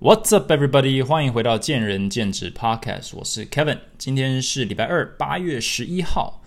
What's up, everybody？欢迎回到见仁见智 Podcast，我是 Kevin。今天是礼拜二，八月十一号。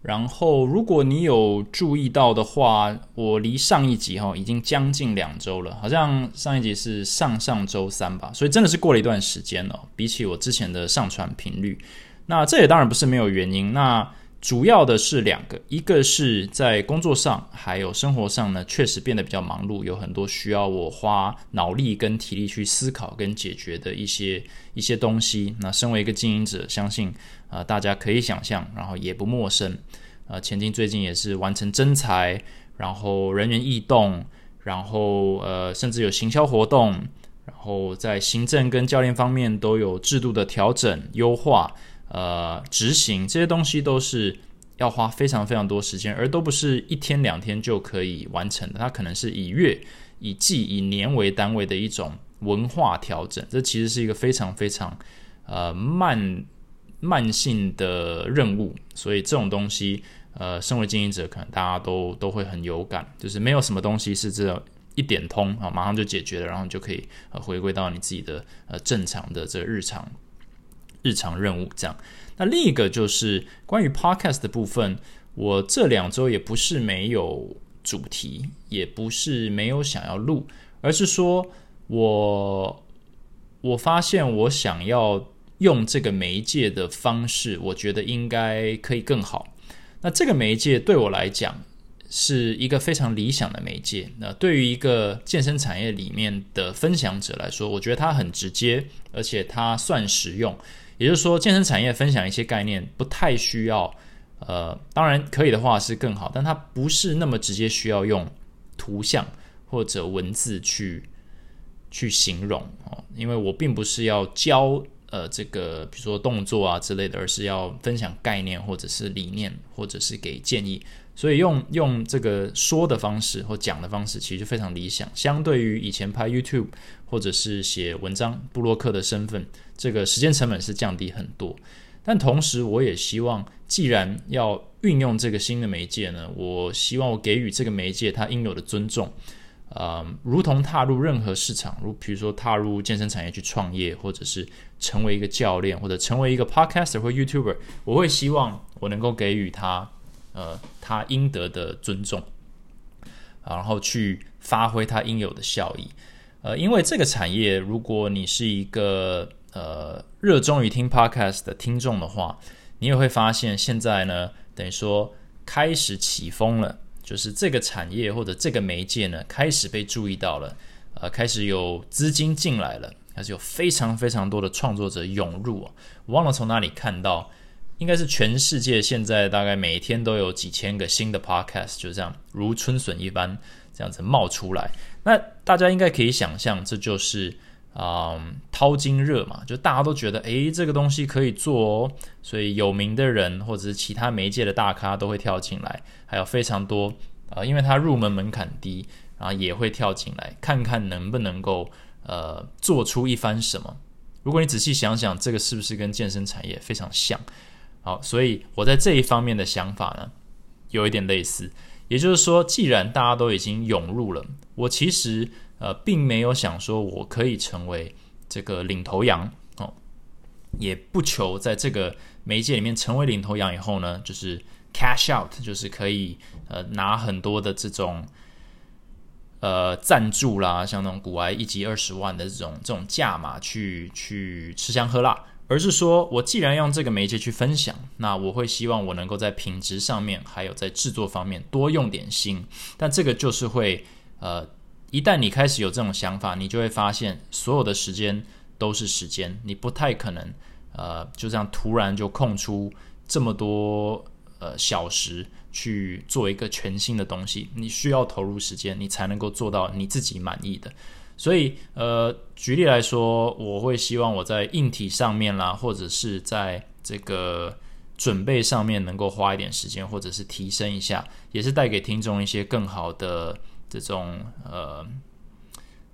然后，如果你有注意到的话，我离上一集哈已经将近两周了，好像上一集是上上周三吧，所以真的是过了一段时间了。比起我之前的上传频率，那这也当然不是没有原因。那主要的是两个，一个是在工作上，还有生活上呢，确实变得比较忙碌，有很多需要我花脑力跟体力去思考跟解决的一些一些东西。那身为一个经营者，相信啊大家可以想象，然后也不陌生。呃，前进最近也是完成增财，然后人员异动，然后呃甚至有行销活动，然后在行政跟教练方面都有制度的调整优化。呃，执行这些东西都是要花非常非常多时间，而都不是一天两天就可以完成的。它可能是以月、以季、以年为单位的一种文化调整。这其实是一个非常非常呃慢慢性的任务。所以这种东西，呃，身为经营者，可能大家都都会很有感，就是没有什么东西是这一点通啊，马上就解决了，然后就可以呃回归到你自己的呃正常的这个日常。日常任务这样，那另一个就是关于 podcast 的部分，我这两周也不是没有主题，也不是没有想要录，而是说我我发现我想要用这个媒介的方式，我觉得应该可以更好。那这个媒介对我来讲是一个非常理想的媒介。那对于一个健身产业里面的分享者来说，我觉得它很直接，而且它算实用。也就是说，健身产业分享一些概念不太需要，呃，当然可以的话是更好，但它不是那么直接需要用图像或者文字去去形容哦，因为我并不是要教呃这个比如说动作啊之类的，而是要分享概念或者是理念或者是给建议。所以用用这个说的方式或讲的方式，其实非常理想。相对于以前拍 YouTube 或者是写文章、布洛克的身份，这个时间成本是降低很多。但同时，我也希望，既然要运用这个新的媒介呢，我希望我给予这个媒介它应有的尊重。呃，如同踏入任何市场，如比如说踏入健身产业去创业，或者是成为一个教练，或者成为一个 Podcaster 或 YouTuber，我会希望我能够给予他。呃，他应得的尊重，然后去发挥他应有的效益。呃，因为这个产业，如果你是一个呃热衷于听 podcast 的听众的话，你也会发现现在呢，等于说开始起风了，就是这个产业或者这个媒介呢，开始被注意到了，呃，开始有资金进来了，开始有非常非常多的创作者涌入。我忘了从哪里看到。应该是全世界现在大概每天都有几千个新的 podcast 就这样如春笋一般这样子冒出来。那大家应该可以想象，这就是啊淘金热嘛，就大家都觉得诶这个东西可以做哦，所以有名的人或者是其他媒介的大咖都会跳进来，还有非常多啊，因为它入门门槛低，然后也会跳进来看看能不能够呃做出一番什么。如果你仔细想想，这个是不是跟健身产业非常像？好，所以我在这一方面的想法呢，有一点类似。也就是说，既然大家都已经涌入了，我其实呃并没有想说我可以成为这个领头羊哦，也不求在这个媒介里面成为领头羊以后呢，就是 cash out，就是可以呃拿很多的这种呃赞助啦，像那种古埃一集二十万的这种这种价码去去吃香喝辣。而是说，我既然用这个媒介去分享，那我会希望我能够在品质上面，还有在制作方面多用点心。但这个就是会，呃，一旦你开始有这种想法，你就会发现所有的时间都是时间，你不太可能，呃，就这样突然就空出这么多呃小时去做一个全新的东西。你需要投入时间，你才能够做到你自己满意的。所以，呃，举例来说，我会希望我在硬体上面啦，或者是在这个准备上面能够花一点时间，或者是提升一下，也是带给听众一些更好的这种呃，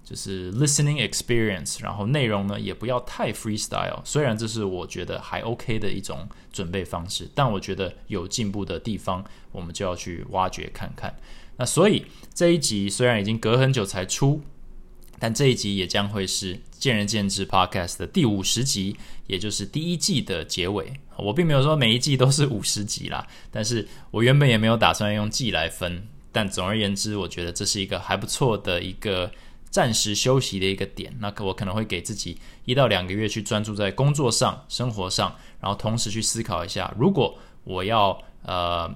就是 listening experience。然后内容呢，也不要太 freestyle。虽然这是我觉得还 OK 的一种准备方式，但我觉得有进步的地方，我们就要去挖掘看看。那所以这一集虽然已经隔很久才出。但这一集也将会是见仁见智 Podcast 的第五十集，也就是第一季的结尾。我并没有说每一季都是五十集啦，但是我原本也没有打算用季来分。但总而言之，我觉得这是一个还不错的一个暂时休息的一个点。那可我可能会给自己一到两个月去专注在工作上、生活上，然后同时去思考一下，如果我要呃。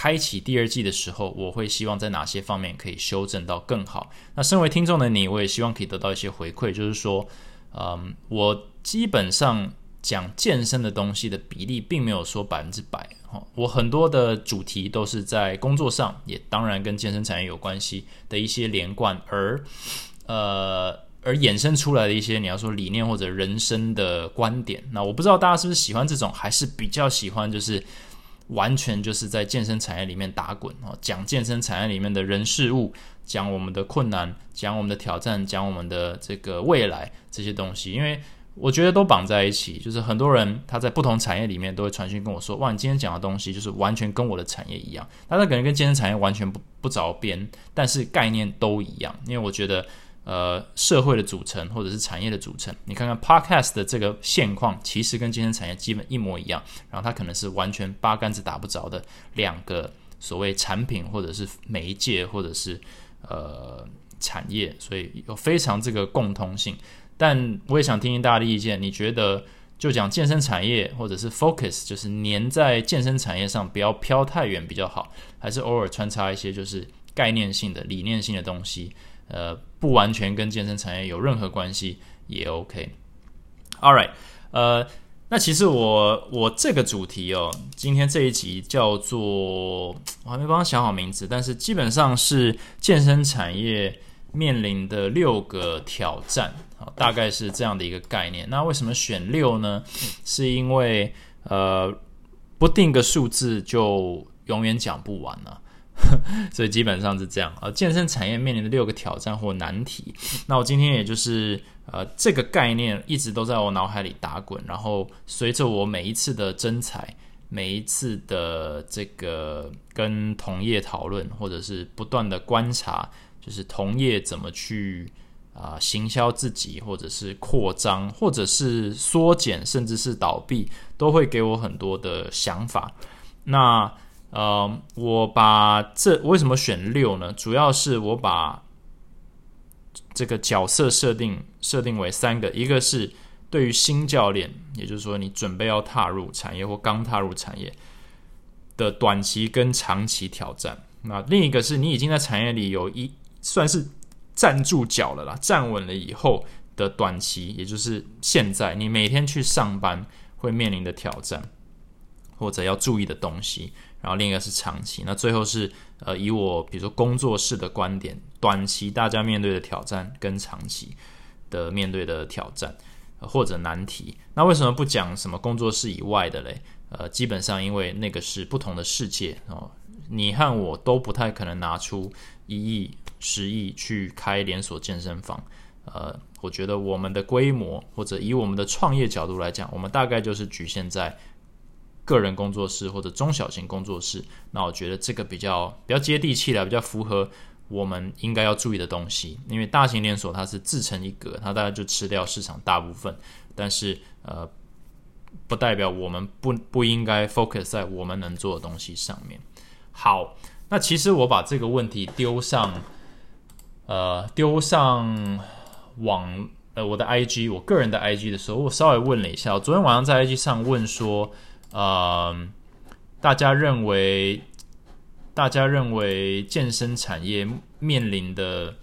开启第二季的时候，我会希望在哪些方面可以修正到更好。那身为听众的你，我也希望可以得到一些回馈，就是说，嗯，我基本上讲健身的东西的比例并没有说百分之百。我很多的主题都是在工作上，也当然跟健身产业有关系的一些连贯，而呃而衍生出来的一些你要说理念或者人生的观点。那我不知道大家是不是喜欢这种，还是比较喜欢就是。完全就是在健身产业里面打滚哦，讲健身产业里面的人事物，讲我们的困难，讲我们的挑战，讲我们的这个未来这些东西，因为我觉得都绑在一起。就是很多人他在不同产业里面都会传讯跟我说：“哇，你今天讲的东西就是完全跟我的产业一样。”他可能跟健身产业完全不不着边，但是概念都一样。因为我觉得。呃，社会的组成或者是产业的组成，你看看 Podcast 的这个现况，其实跟健身产业基本一模一样。然后它可能是完全八竿子打不着的两个所谓产品，或者是媒介，或者是呃产业，所以有非常这个共通性。但我也想听听大家的意见，你觉得就讲健身产业，或者是 Focus，就是粘在健身产业上，不要飘太远比较好，还是偶尔穿插一些就是概念性的、理念性的东西？呃，不完全跟健身产业有任何关系也 OK。All right，呃，那其实我我这个主题哦，今天这一集叫做我还没帮想好名字，但是基本上是健身产业面临的六个挑战啊，大概是这样的一个概念。那为什么选六呢？是因为呃，不定个数字就永远讲不完了。所以基本上是这样啊，健身产业面临的六个挑战或难题。那我今天也就是呃，这个概念一直都在我脑海里打滚。然后随着我每一次的征才，每一次的这个跟同业讨论，或者是不断的观察，就是同业怎么去啊行销自己，或者是扩张，或者是缩减，甚至是倒闭，都会给我很多的想法。那呃，我把这为什么选六呢？主要是我把这个角色设定设定为三个，一个是对于新教练，也就是说你准备要踏入产业或刚踏入产业的短期跟长期挑战。那另一个是你已经在产业里有一算是站住脚了啦，站稳了以后的短期，也就是现在你每天去上班会面临的挑战或者要注意的东西。然后另一个是长期，那最后是呃以我比如说工作室的观点，短期大家面对的挑战跟长期的面对的挑战或者难题。那为什么不讲什么工作室以外的嘞？呃，基本上因为那个是不同的世界哦，你和我都不太可能拿出一亿、十亿去开连锁健身房。呃，我觉得我们的规模或者以我们的创业角度来讲，我们大概就是局限在。个人工作室或者中小型工作室，那我觉得这个比较比较接地气的，比较符合我们应该要注意的东西。因为大型连锁它是自成一格，它大概就吃掉市场大部分，但是呃，不代表我们不不应该 focus 在我们能做的东西上面。好，那其实我把这个问题丢上呃丢上网呃我的 IG 我个人的 IG 的时候，我稍微问了一下，我昨天晚上在 IG 上问说。呃，大家认为，大家认为健身产业面临的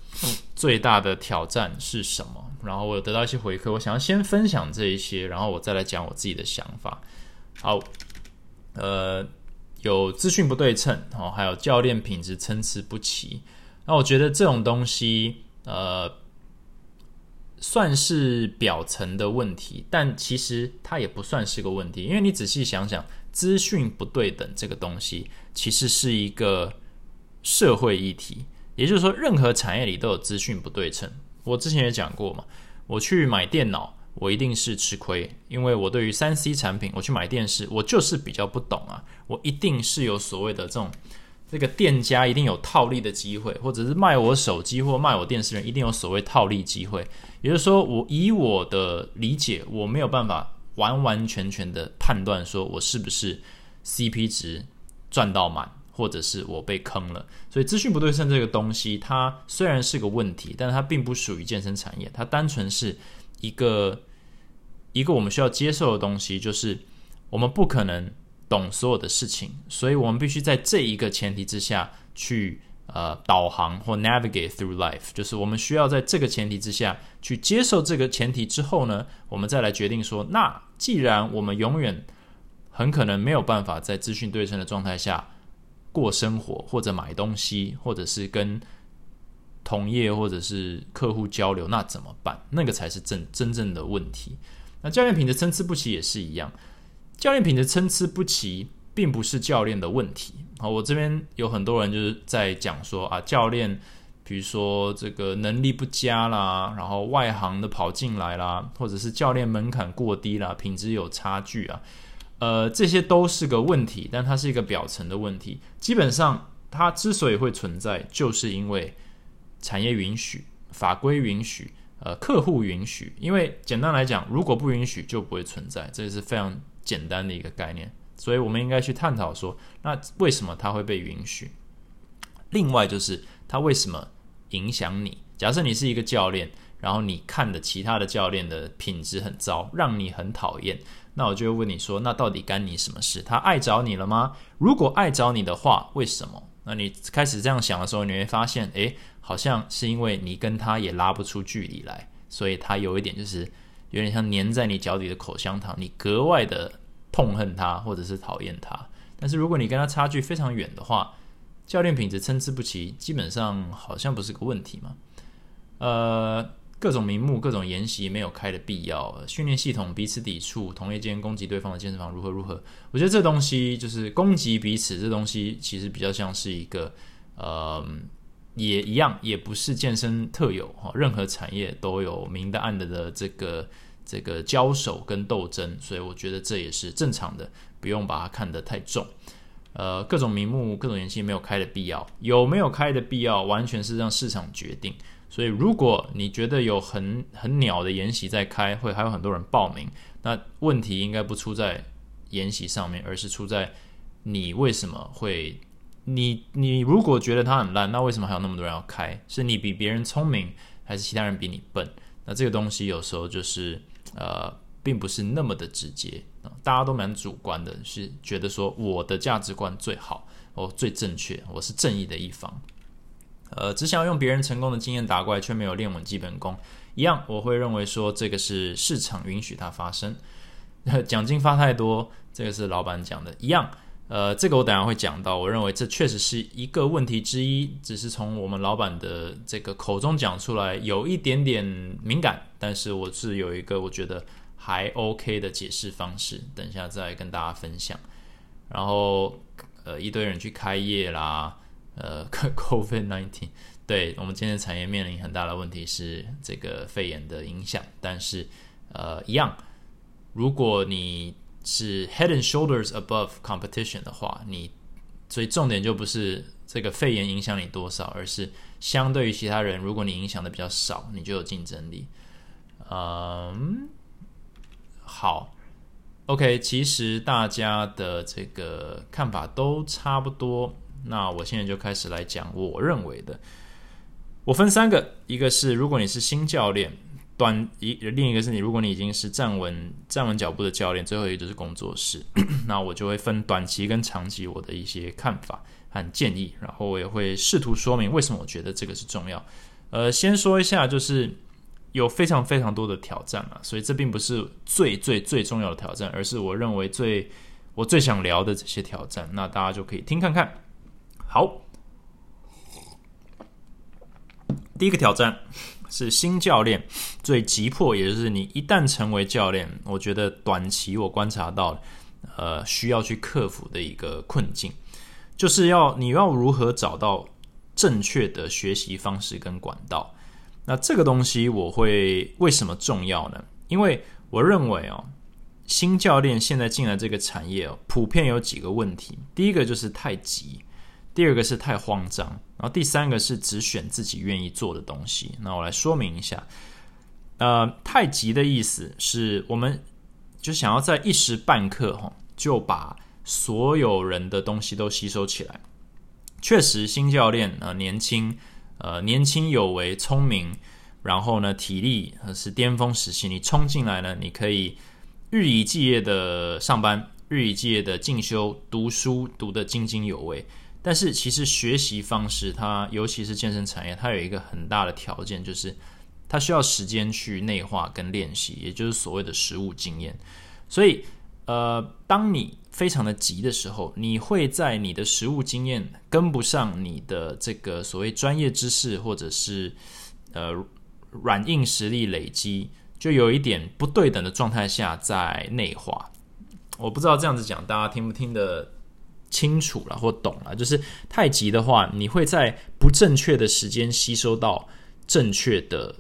最大的挑战是什么？然后我得到一些回馈，我想要先分享这一些，然后我再来讲我自己的想法。好，呃，有资讯不对称，哦，还有教练品质参差不齐。那我觉得这种东西，呃。算是表层的问题，但其实它也不算是个问题，因为你仔细想想，资讯不对等这个东西其实是一个社会议题。也就是说，任何产业里都有资讯不对称。我之前也讲过嘛，我去买电脑，我一定是吃亏，因为我对于三 C 产品，我去买电视，我就是比较不懂啊，我一定是有所谓的这种这个店家一定有套利的机会，或者是卖我手机或卖我电视人一定有所谓套利机会。也就是说，我以我的理解，我没有办法完完全全的判断说我是不是 CP 值赚到满，或者是我被坑了。所以，资讯不对称这个东西，它虽然是个问题，但它并不属于健身产业，它单纯是一个一个我们需要接受的东西，就是我们不可能懂所有的事情，所以我们必须在这一个前提之下去。呃，导航或 navigate through life，就是我们需要在这个前提之下去接受这个前提之后呢，我们再来决定说，那既然我们永远很可能没有办法在资讯对称的状态下过生活，或者买东西，或者是跟同业或者是客户交流，那怎么办？那个才是真真正的问题。那教练品质参差不齐也是一样，教练品质参差不齐。并不是教练的问题好，我这边有很多人就是在讲说啊，教练，比如说这个能力不佳啦，然后外行的跑进来啦，或者是教练门槛过低啦，品质有差距啊，呃，这些都是个问题，但它是一个表层的问题。基本上，它之所以会存在，就是因为产业允许、法规允许、呃，客户允许。因为简单来讲，如果不允许，就不会存在，这是非常简单的一个概念。所以，我们应该去探讨说，那为什么它会被允许？另外，就是它为什么影响你？假设你是一个教练，然后你看的其他的教练的品质很糟，让你很讨厌，那我就会问你说，那到底干你什么事？他爱找你了吗？如果爱找你的话，为什么？那你开始这样想的时候，你会发现，诶，好像是因为你跟他也拉不出距离来，所以他有一点就是有点像粘在你脚底的口香糖，你格外的。痛恨他，或者是讨厌他，但是如果你跟他差距非常远的话，教练品质参差不齐，基本上好像不是个问题嘛。呃，各种名目、各种研习没有开的必要，训练系统彼此抵触，同业间攻击对方的健身房如何如何？我觉得这东西就是攻击彼此，这东西其实比较像是一个，呃，也一样，也不是健身特有哈，任何产业都有明的暗的的这个。这个交手跟斗争，所以我觉得这也是正常的，不用把它看得太重。呃，各种名目、各种演习没有开的必要，有没有开的必要，完全是让市场决定。所以，如果你觉得有很很鸟的研习在开，会还有很多人报名，那问题应该不出在研习上面，而是出在你为什么会你你如果觉得它很烂，那为什么还有那么多人要开？是你比别人聪明，还是其他人比你笨？那这个东西有时候就是。呃，并不是那么的直接，大家都蛮主观的，是觉得说我的价值观最好，我最正确，我是正义的一方。呃，只想要用别人成功的经验打怪，却没有练稳基本功，一样，我会认为说这个是市场允许它发生。奖金发太多，这个是老板讲的，一样。呃，这个我等下会讲到，我认为这确实是一个问题之一，只是从我们老板的这个口中讲出来，有一点点敏感，但是我是有一个我觉得还 OK 的解释方式，等一下再跟大家分享。然后，呃，一堆人去开业啦，呃，COVID nineteen，对我们今天产业面临很大的问题是这个肺炎的影响，但是，呃，一样，如果你是 head and shoulders above competition 的话，你所以重点就不是这个肺炎影响你多少，而是相对于其他人，如果你影响的比较少，你就有竞争力。嗯，好，OK，其实大家的这个看法都差不多。那我现在就开始来讲我认为的。我分三个，一个是如果你是新教练。短一另一个是你，如果你已经是站稳站稳脚步的教练，最后一个就是工作室，那我就会分短期跟长期我的一些看法和建议，然后我也会试图说明为什么我觉得这个是重要。呃，先说一下，就是有非常非常多的挑战啊，所以这并不是最最最重要的挑战，而是我认为最我最想聊的这些挑战，那大家就可以听看看。好，第一个挑战。是新教练最急迫，也就是你一旦成为教练，我觉得短期我观察到，呃，需要去克服的一个困境，就是要你要如何找到正确的学习方式跟管道。那这个东西我会为什么重要呢？因为我认为哦，新教练现在进来这个产业哦，普遍有几个问题。第一个就是太急，第二个是太慌张，然后第三个是只选自己愿意做的东西。那我来说明一下，呃，太急的意思是我们就想要在一时半刻哈就把所有人的东西都吸收起来。确实，新教练呃年轻，呃年轻有为，聪明。然后呢，体力是巅峰时期，你冲进来呢，你可以日以继夜的上班，日以继夜的进修、读书，读得津津有味。但是其实学习方式，它尤其是健身产业，它有一个很大的条件，就是它需要时间去内化跟练习，也就是所谓的实物经验。所以，呃，当你非常的急的时候，你会在你的实物经验跟不上你的这个所谓专业知识，或者是呃。软硬实力累积，就有一点不对等的状态下在内化。我不知道这样子讲大家听不听得清楚了或懂了。就是太急的话，你会在不正确的时间吸收到正确的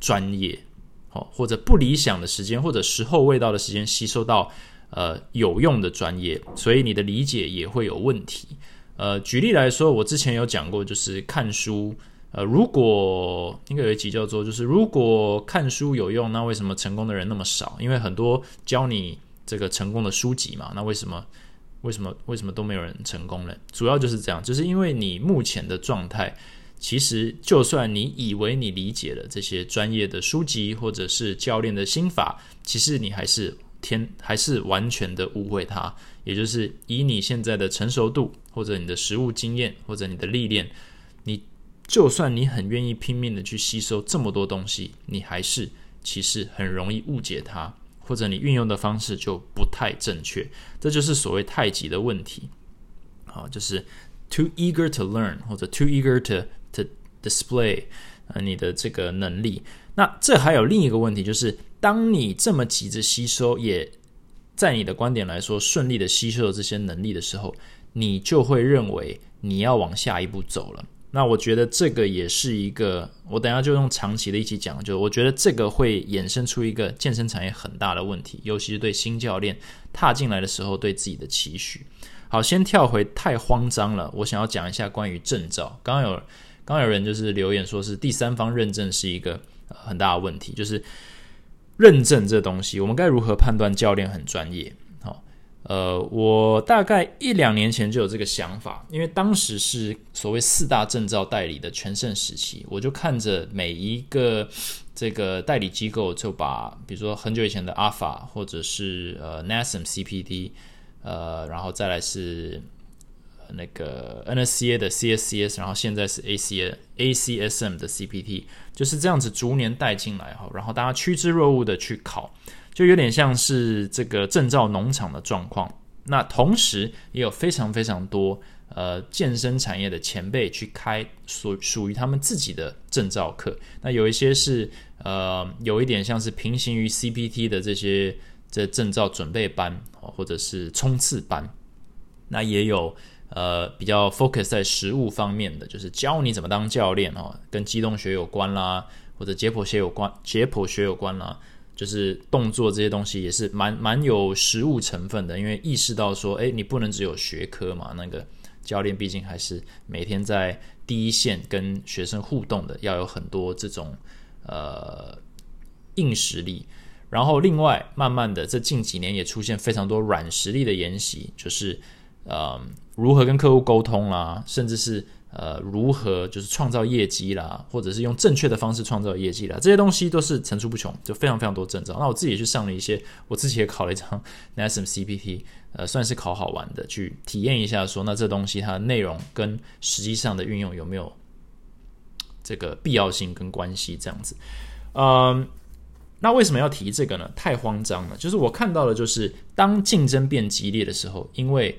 专业，好或者不理想的时间或者时候未到的时间吸收到呃有用的专业，所以你的理解也会有问题。呃，举例来说，我之前有讲过，就是看书。呃，如果应该有一集叫做，就是如果看书有用，那为什么成功的人那么少？因为很多教你这个成功的书籍嘛，那为什么为什么为什么都没有人成功呢？主要就是这样，就是因为你目前的状态，其实就算你以为你理解了这些专业的书籍或者是教练的心法，其实你还是天还是完全的误会它。也就是以你现在的成熟度，或者你的实务经验，或者你的历练，你。就算你很愿意拼命的去吸收这么多东西，你还是其实很容易误解它，或者你运用的方式就不太正确。这就是所谓太极的问题。好，就是 too eager to learn 或者 too eager to to display 呃你的这个能力。那这还有另一个问题，就是当你这么急着吸收，也在你的观点来说顺利的吸收了这些能力的时候，你就会认为你要往下一步走了。那我觉得这个也是一个，我等下就用长期的一起讲，就是我觉得这个会衍生出一个健身产业很大的问题，尤其是对新教练踏进来的时候对自己的期许。好，先跳回太慌张了，我想要讲一下关于证照。刚刚有刚有人就是留言说是第三方认证是一个很大的问题，就是认证这东西，我们该如何判断教练很专业？呃，我大概一两年前就有这个想法，因为当时是所谓四大证照代理的全盛时期，我就看着每一个这个代理机构，就把比如说很久以前的 Alpha 或者是呃 NASM CPD，呃，然后再来是那个 NSCA 的 CSCS，然后现在是 ACA ACSM 的 CPT，就是这样子逐年带进来哈，然后大家趋之若鹜的去考。就有点像是这个证照农场的状况，那同时也有非常非常多呃健身产业的前辈去开属属于他们自己的证照课，那有一些是呃有一点像是平行于 CPT 的这些这证照准备班或者是冲刺班，那也有呃比较 focus 在实物方面的，就是教你怎么当教练哦，跟机动学有关啦，或者解剖学有关解剖学有关啦。就是动作这些东西也是蛮蛮有实物成分的，因为意识到说，哎，你不能只有学科嘛。那个教练毕竟还是每天在第一线跟学生互动的，要有很多这种呃硬实力。然后另外，慢慢的这近几年也出现非常多软实力的研习，就是呃如何跟客户沟通啦，甚至是。呃，如何就是创造业绩啦，或者是用正确的方式创造业绩啦，这些东西都是层出不穷，就非常非常多证照。那我自己也去上了一些，我自己也考了一张 NASM CPT，呃，算是考好玩的，去体验一下，说那这东西它的内容跟实际上的运用有没有这个必要性跟关系这样子。嗯，那为什么要提这个呢？太慌张了，就是我看到的，就是当竞争变激烈的时候，因为。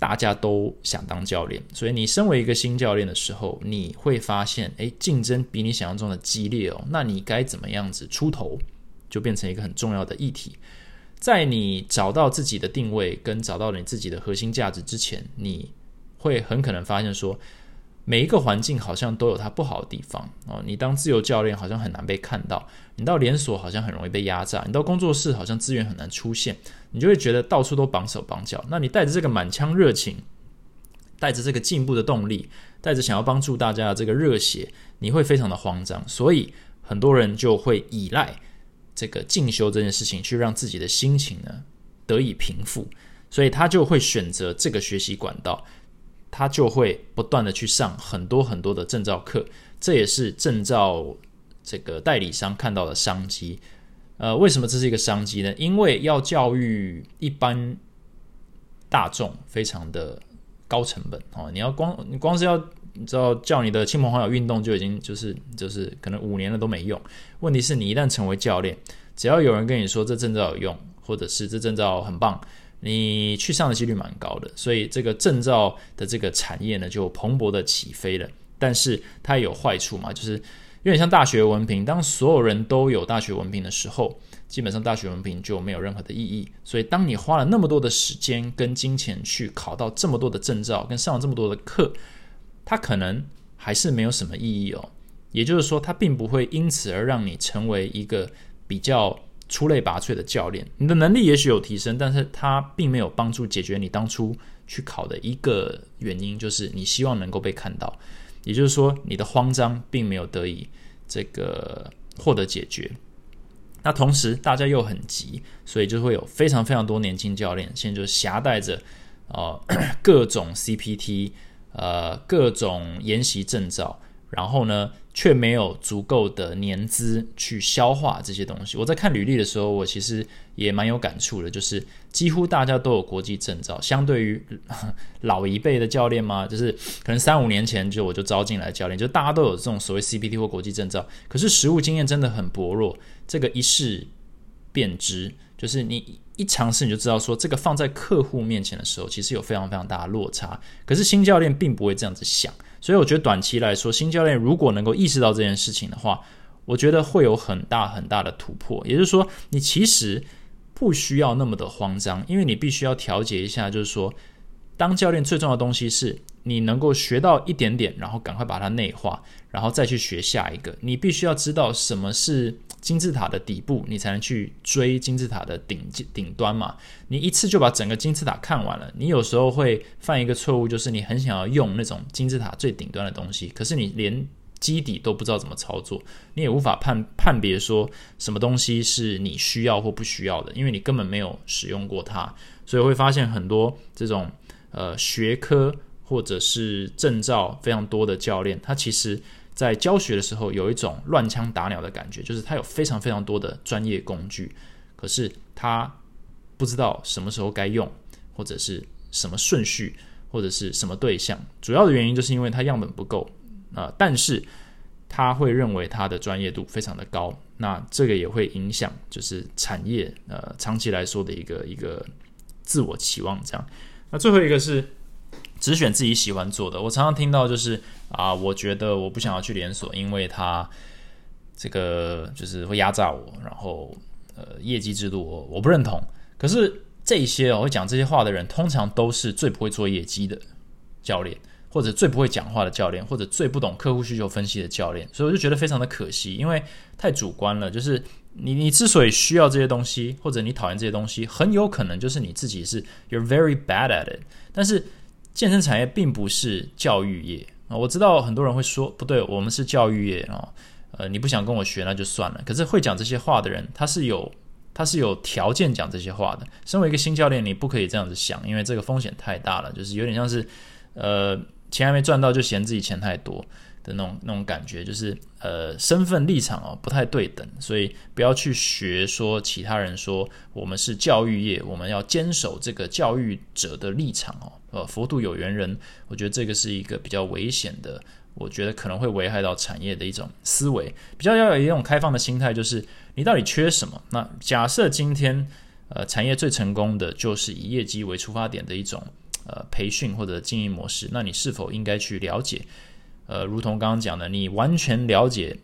大家都想当教练，所以你身为一个新教练的时候，你会发现，诶，竞争比你想象中的激烈哦。那你该怎么样子出头，就变成一个很重要的议题。在你找到自己的定位跟找到你自己的核心价值之前，你会很可能发现说。每一个环境好像都有它不好的地方哦。你当自由教练好像很难被看到，你到连锁好像很容易被压榨，你到工作室好像资源很难出现，你就会觉得到处都绑手绑脚。那你带着这个满腔热情带着这个进步的动力，带着想要帮助大家的这个热血，你会非常的慌张，所以很多人就会依赖这个进修这件事情，去让自己的心情呢得以平复，所以他就会选择这个学习管道，他就会不断的去上很多很多的证照课，这也是证照这个代理商看到的商机。呃，为什么这是一个商机呢？因为要教育一般大众，非常的高成本哦。你要光你光是要你知道叫你的亲朋好友运动，就已经就是就是可能五年了都没用。问题是你一旦成为教练，只要有人跟你说这证照有用，或者是这证照很棒，你去上的几率蛮高的。所以这个证照的这个产业呢，就蓬勃的起飞了。但是它也有坏处嘛，就是。有点像大学文凭，当所有人都有大学文凭的时候，基本上大学文凭就没有任何的意义。所以，当你花了那么多的时间跟金钱去考到这么多的证照，跟上了这么多的课，它可能还是没有什么意义哦。也就是说，它并不会因此而让你成为一个比较出类拔萃的教练。你的能力也许有提升，但是他并没有帮助解决你当初去考的一个原因，就是你希望能够被看到。也就是说，你的慌张并没有得以这个获得解决。那同时，大家又很急，所以就会有非常非常多年轻教练，现在就携带着呃 各种 CPT，呃各种研习证照。然后呢，却没有足够的年资去消化这些东西。我在看履历的时候，我其实也蛮有感触的，就是几乎大家都有国际证照。相对于老一辈的教练嘛，就是可能三五年前就我就招进来教练，就大家都有这种所谓 CPT 或国际证照，可是实务经验真的很薄弱。这个一试便知，就是你一尝试你就知道，说这个放在客户面前的时候，其实有非常非常大的落差。可是新教练并不会这样子想。所以我觉得短期来说，新教练如果能够意识到这件事情的话，我觉得会有很大很大的突破。也就是说，你其实不需要那么的慌张，因为你必须要调节一下，就是说，当教练最重要的东西是你能够学到一点点，然后赶快把它内化，然后再去学下一个。你必须要知道什么是。金字塔的底部，你才能去追金字塔的顶顶端嘛？你一次就把整个金字塔看完了，你有时候会犯一个错误，就是你很想要用那种金字塔最顶端的东西，可是你连基底都不知道怎么操作，你也无法判判别说什么东西是你需要或不需要的，因为你根本没有使用过它，所以会发现很多这种呃学科或者是证照非常多的教练，他其实。在教学的时候，有一种乱枪打鸟的感觉，就是他有非常非常多的专业工具，可是他不知道什么时候该用，或者是什么顺序，或者是什么对象。主要的原因就是因为他样本不够啊，但是他会认为他的专业度非常的高，那这个也会影响就是产业呃长期来说的一个一个自我期望。这样，那最后一个是。只选自己喜欢做的。我常常听到就是啊，我觉得我不想要去连锁，因为它这个就是会压榨我，然后呃业绩制度我我不认同。可是这些我会讲这些话的人，通常都是最不会做业绩的教练，或者最不会讲话的教练，或者最不懂客户需求分析的教练。所以我就觉得非常的可惜，因为太主观了。就是你你之所以需要这些东西，或者你讨厌这些东西，很有可能就是你自己是 you're very bad at it，但是。健身产业并不是教育业啊，我知道很多人会说不对，我们是教育业啊，呃，你不想跟我学那就算了。可是会讲这些话的人，他是有他是有条件讲这些话的。身为一个新教练，你不可以这样子想，因为这个风险太大了，就是有点像是呃钱还没赚到就嫌自己钱太多。的那种那种感觉，就是呃身份立场哦不太对等，所以不要去学说其他人说我们是教育业，我们要坚守这个教育者的立场哦。呃，佛度有缘人，我觉得这个是一个比较危险的，我觉得可能会危害到产业的一种思维。比较要有一种开放的心态，就是你到底缺什么？那假设今天呃产业最成功的就是以业绩为出发点的一种呃培训或者经营模式，那你是否应该去了解？呃，如同刚刚讲的，你完全了解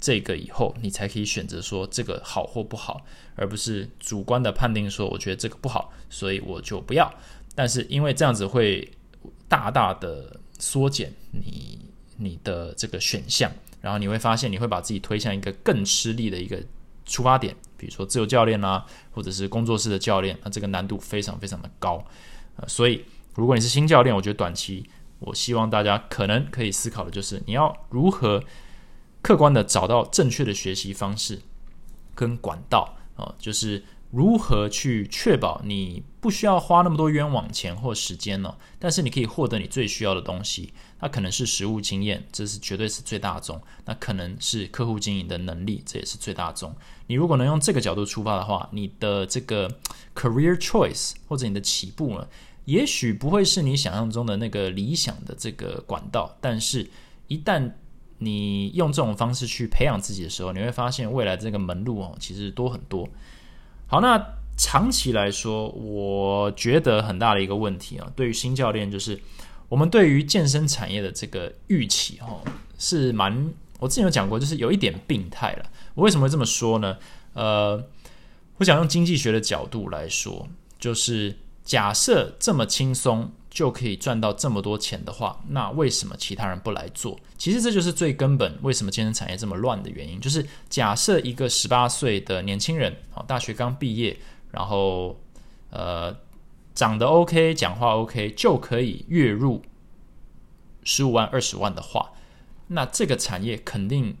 这个以后，你才可以选择说这个好或不好，而不是主观的判定说我觉得这个不好，所以我就不要。但是因为这样子会大大的缩减你你的这个选项，然后你会发现你会把自己推向一个更吃力的一个出发点，比如说自由教练啦，或者是工作室的教练，那这个难度非常非常的高。呃，所以如果你是新教练，我觉得短期我希望大家可能可以思考的就是你要如何客观的找到正确的学习方式跟管道啊，就是。如何去确保你不需要花那么多冤枉钱或时间呢？但是你可以获得你最需要的东西，那可能是实务经验，这是绝对是最大众；那可能是客户经营的能力，这也是最大众。你如果能用这个角度出发的话，你的这个 career choice 或者你的起步呢，也许不会是你想象中的那个理想的这个管道，但是一旦你用这种方式去培养自己的时候，你会发现未来这个门路哦，其实多很多。好，那长期来说，我觉得很大的一个问题啊，对于新教练，就是我们对于健身产业的这个预期，哈，是蛮，我之前有讲过，就是有一点病态了。我为什么会这么说呢？呃，我想用经济学的角度来说，就是假设这么轻松。就可以赚到这么多钱的话，那为什么其他人不来做？其实这就是最根本为什么健身产业这么乱的原因。就是假设一个十八岁的年轻人，啊，大学刚毕业，然后呃长得 OK，讲话 OK，就可以月入十五万、二十万的话，那这个产业肯定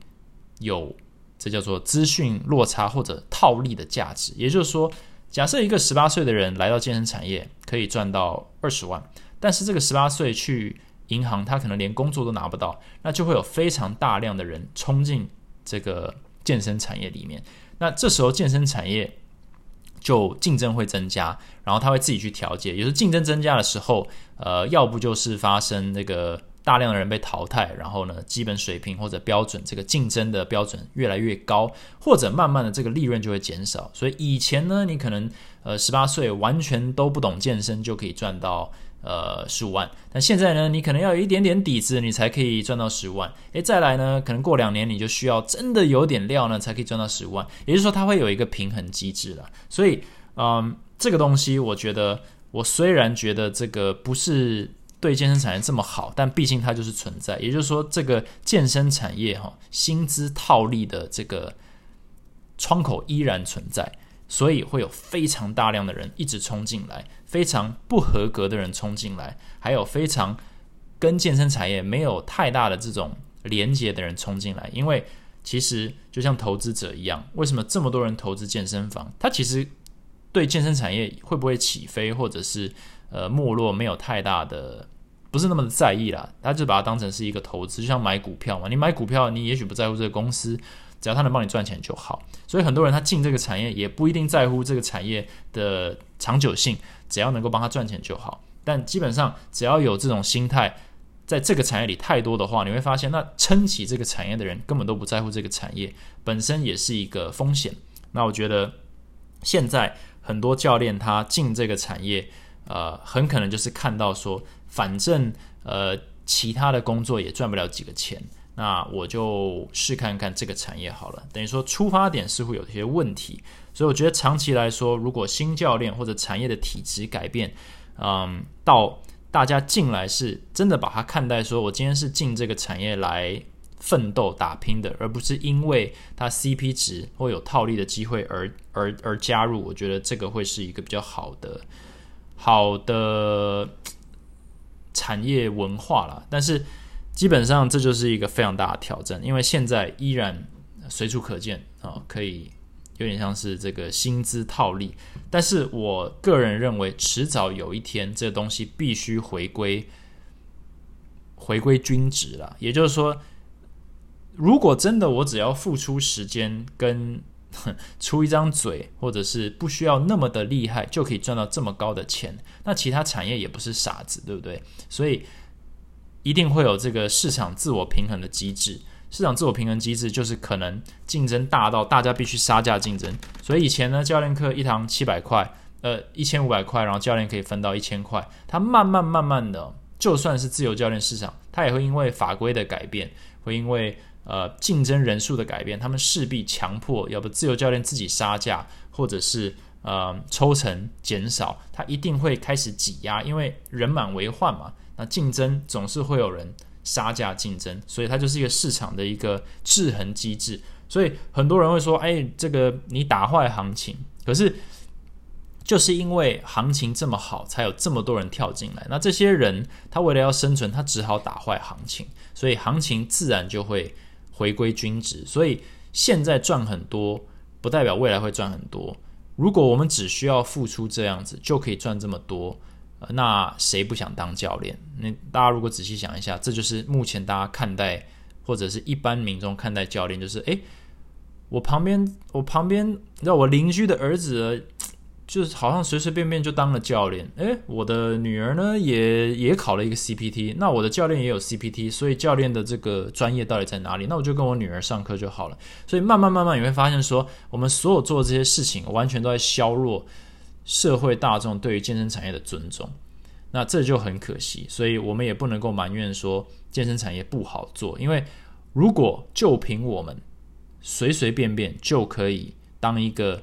有这叫做资讯落差或者套利的价值。也就是说，假设一个十八岁的人来到健身产业，可以赚到二十万。但是这个十八岁去银行，他可能连工作都拿不到，那就会有非常大量的人冲进这个健身产业里面。那这时候健身产业就竞争会增加，然后他会自己去调节。有时候竞争增加的时候，呃，要不就是发生那个大量的人被淘汰，然后呢，基本水平或者标准这个竞争的标准越来越高，或者慢慢的这个利润就会减少。所以以前呢，你可能呃十八岁完全都不懂健身就可以赚到。呃，十五万。但现在呢，你可能要有一点点底子，你才可以赚到十万。诶，再来呢，可能过两年你就需要真的有点料呢，才可以赚到十万。也就是说，它会有一个平衡机制了。所以，嗯，这个东西，我觉得，我虽然觉得这个不是对健身产业这么好，但毕竟它就是存在。也就是说，这个健身产业哈，薪资套利的这个窗口依然存在。所以会有非常大量的人一直冲进来，非常不合格的人冲进来，还有非常跟健身产业没有太大的这种连接的人冲进来。因为其实就像投资者一样，为什么这么多人投资健身房？他其实对健身产业会不会起飞或者是呃没落没有太大的，不是那么的在意啦。他就把它当成是一个投资，就像买股票嘛。你买股票，你也许不在乎这个公司。只要他能帮你赚钱就好，所以很多人他进这个产业也不一定在乎这个产业的长久性，只要能够帮他赚钱就好。但基本上只要有这种心态，在这个产业里太多的话，你会发现那撑起这个产业的人根本都不在乎这个产业本身也是一个风险。那我觉得现在很多教练他进这个产业，呃，很可能就是看到说，反正呃其他的工作也赚不了几个钱。那我就试看看这个产业好了。等于说出发点似乎有些问题，所以我觉得长期来说，如果新教练或者产业的体质改变，嗯，到大家进来是真的把它看待说，我今天是进这个产业来奋斗打拼的，而不是因为它 CP 值或有套利的机会而而而加入。我觉得这个会是一个比较好的好的产业文化了。但是。基本上这就是一个非常大的挑战，因为现在依然随处可见啊，可以有点像是这个薪资套利。但是我个人认为，迟早有一天，这东西必须回归回归均值了。也就是说，如果真的我只要付出时间跟出一张嘴，或者是不需要那么的厉害，就可以赚到这么高的钱，那其他产业也不是傻子，对不对？所以。一定会有这个市场自我平衡的机制。市场自我平衡机制就是可能竞争大到大家必须杀价竞争。所以以前呢，教练课一堂七百块，呃，一千五百块，然后教练可以分到一千块。他慢慢慢慢的，就算是自由教练市场，他也会因为法规的改变，会因为呃竞争人数的改变，他们势必强迫，要不自由教练自己杀价，或者是呃抽成减少，他一定会开始挤压，因为人满为患嘛。那竞争总是会有人杀价竞争，所以它就是一个市场的一个制衡机制。所以很多人会说：“哎，这个你打坏行情。”可是就是因为行情这么好，才有这么多人跳进来。那这些人他为了要生存，他只好打坏行情，所以行情自然就会回归均值。所以现在赚很多，不代表未来会赚很多。如果我们只需要付出这样子就可以赚这么多，那谁不想当教练？那大家如果仔细想一下，这就是目前大家看待或者是一般民众看待教练，就是诶，我旁边我旁边，你知道我邻居的儿子。就是好像随随便便就当了教练，诶，我的女儿呢也也考了一个 CPT，那我的教练也有 CPT，所以教练的这个专业到底在哪里？那我就跟我女儿上课就好了。所以慢慢慢慢你会发现，说我们所有做这些事情，完全都在削弱社会大众对于健身产业的尊重。那这就很可惜，所以我们也不能够埋怨说健身产业不好做，因为如果就凭我们随随便便就可以当一个。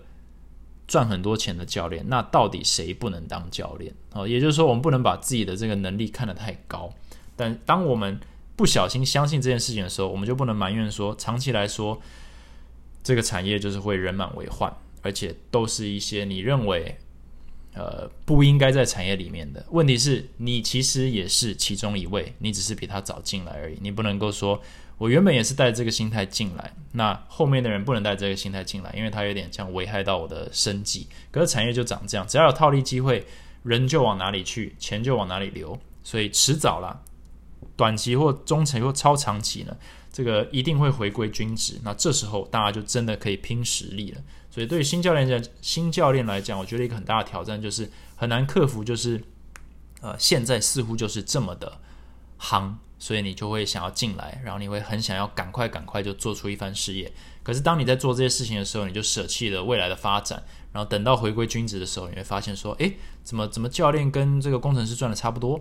赚很多钱的教练，那到底谁不能当教练？哦，也就是说，我们不能把自己的这个能力看得太高。但当我们不小心相信这件事情的时候，我们就不能埋怨说，长期来说，这个产业就是会人满为患，而且都是一些你认为呃不应该在产业里面的。问题是，你其实也是其中一位，你只是比他早进来而已。你不能够说。我原本也是带这个心态进来，那后面的人不能带这个心态进来，因为他有点像危害到我的生计。可是产业就长这样，只要有套利机会，人就往哪里去，钱就往哪里流，所以迟早啦，短期或中期或超长期呢，这个一定会回归均值。那这时候大家就真的可以拼实力了。所以对于新教练讲，新教练来讲，我觉得一个很大的挑战就是很难克服，就是呃，现在似乎就是这么的夯。所以你就会想要进来，然后你会很想要赶快赶快就做出一番事业。可是当你在做这些事情的时候，你就舍弃了未来的发展。然后等到回归均值的时候，你会发现说，诶，怎么怎么教练跟这个工程师赚的差不多？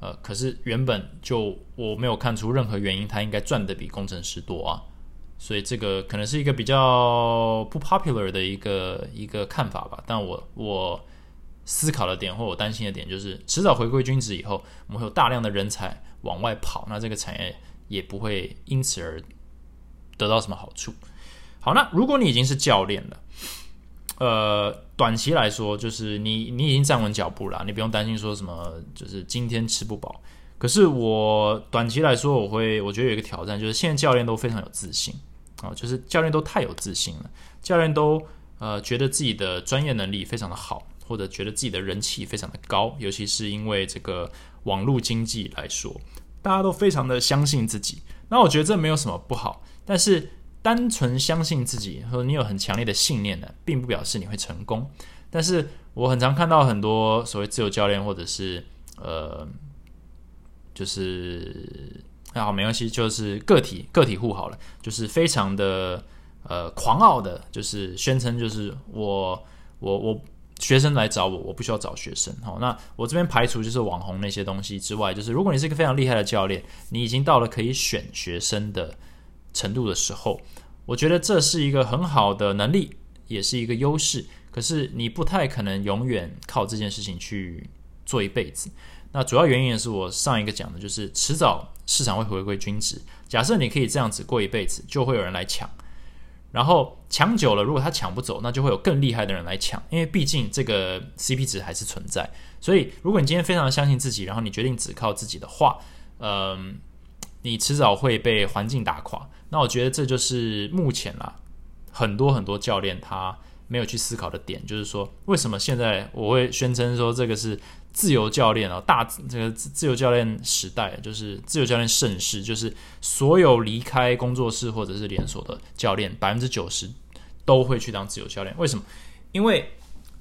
呃，可是原本就我没有看出任何原因，他应该赚的比工程师多啊。所以这个可能是一个比较不 popular 的一个一个看法吧。但我我思考的点或我担心的点就是，迟早回归均值以后，我们会有大量的人才。往外跑，那这个产业也不会因此而得到什么好处。好，那如果你已经是教练了，呃，短期来说，就是你你已经站稳脚步了，你不用担心说什么，就是今天吃不饱。可是我短期来说，我会我觉得有一个挑战，就是现在教练都非常有自信啊，就是教练都太有自信了，教练都呃觉得自己的专业能力非常的好，或者觉得自己的人气非常的高，尤其是因为这个。网络经济来说，大家都非常的相信自己。那我觉得这没有什么不好，但是单纯相信自己和你有很强烈的信念呢，并不表示你会成功。但是我很常看到很多所谓自由教练，或者是呃，就是好没关系，就是个体个体户好了，就是非常的呃狂傲的，就是宣称就是我我我。学生来找我，我不需要找学生。好，那我这边排除就是网红那些东西之外，就是如果你是一个非常厉害的教练，你已经到了可以选学生的程度的时候，我觉得这是一个很好的能力，也是一个优势。可是你不太可能永远靠这件事情去做一辈子。那主要原因也是我上一个讲的，就是迟早市场会回归均值。假设你可以这样子过一辈子，就会有人来抢。然后抢久了，如果他抢不走，那就会有更厉害的人来抢，因为毕竟这个 CP 值还是存在。所以，如果你今天非常相信自己，然后你决定只靠自己的话，嗯，你迟早会被环境打垮。那我觉得这就是目前啦，很多很多教练他没有去思考的点，就是说为什么现在我会宣称说这个是。自由教练啊，大这个自由教练时代就是自由教练盛世，就是所有离开工作室或者是连锁的教练，百分之九十都会去当自由教练。为什么？因为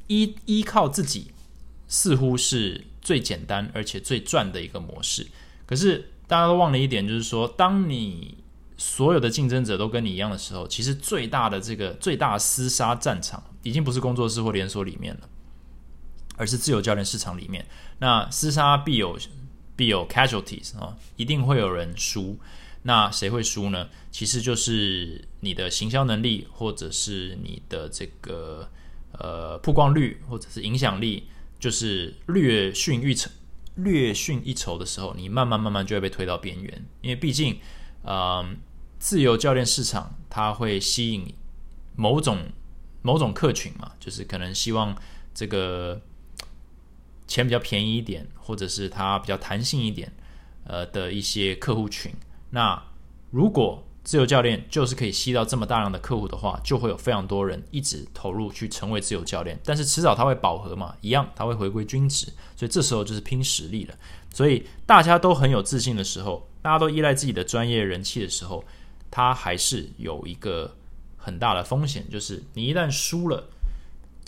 依依靠自己似乎是最简单而且最赚的一个模式。可是大家都忘了一点，就是说，当你所有的竞争者都跟你一样的时候，其实最大的这个最大厮杀战场已经不是工作室或连锁里面了。而是自由教练市场里面，那厮杀必有必有 casualties 啊，一定会有人输。那谁会输呢？其实就是你的行销能力，或者是你的这个呃曝光率，或者是影响力，就是略逊一筹，略逊一筹的时候，你慢慢慢慢就会被推到边缘。因为毕竟，嗯，自由教练市场它会吸引某种某种客群嘛，就是可能希望。这个钱比较便宜一点，或者是它比较弹性一点，呃的一些客户群。那如果自由教练就是可以吸到这么大量的客户的话，就会有非常多人一直投入去成为自由教练。但是迟早它会饱和嘛，一样它会回归均值，所以这时候就是拼实力了。所以大家都很有自信的时候，大家都依赖自己的专业人气的时候，它还是有一个很大的风险，就是你一旦输了，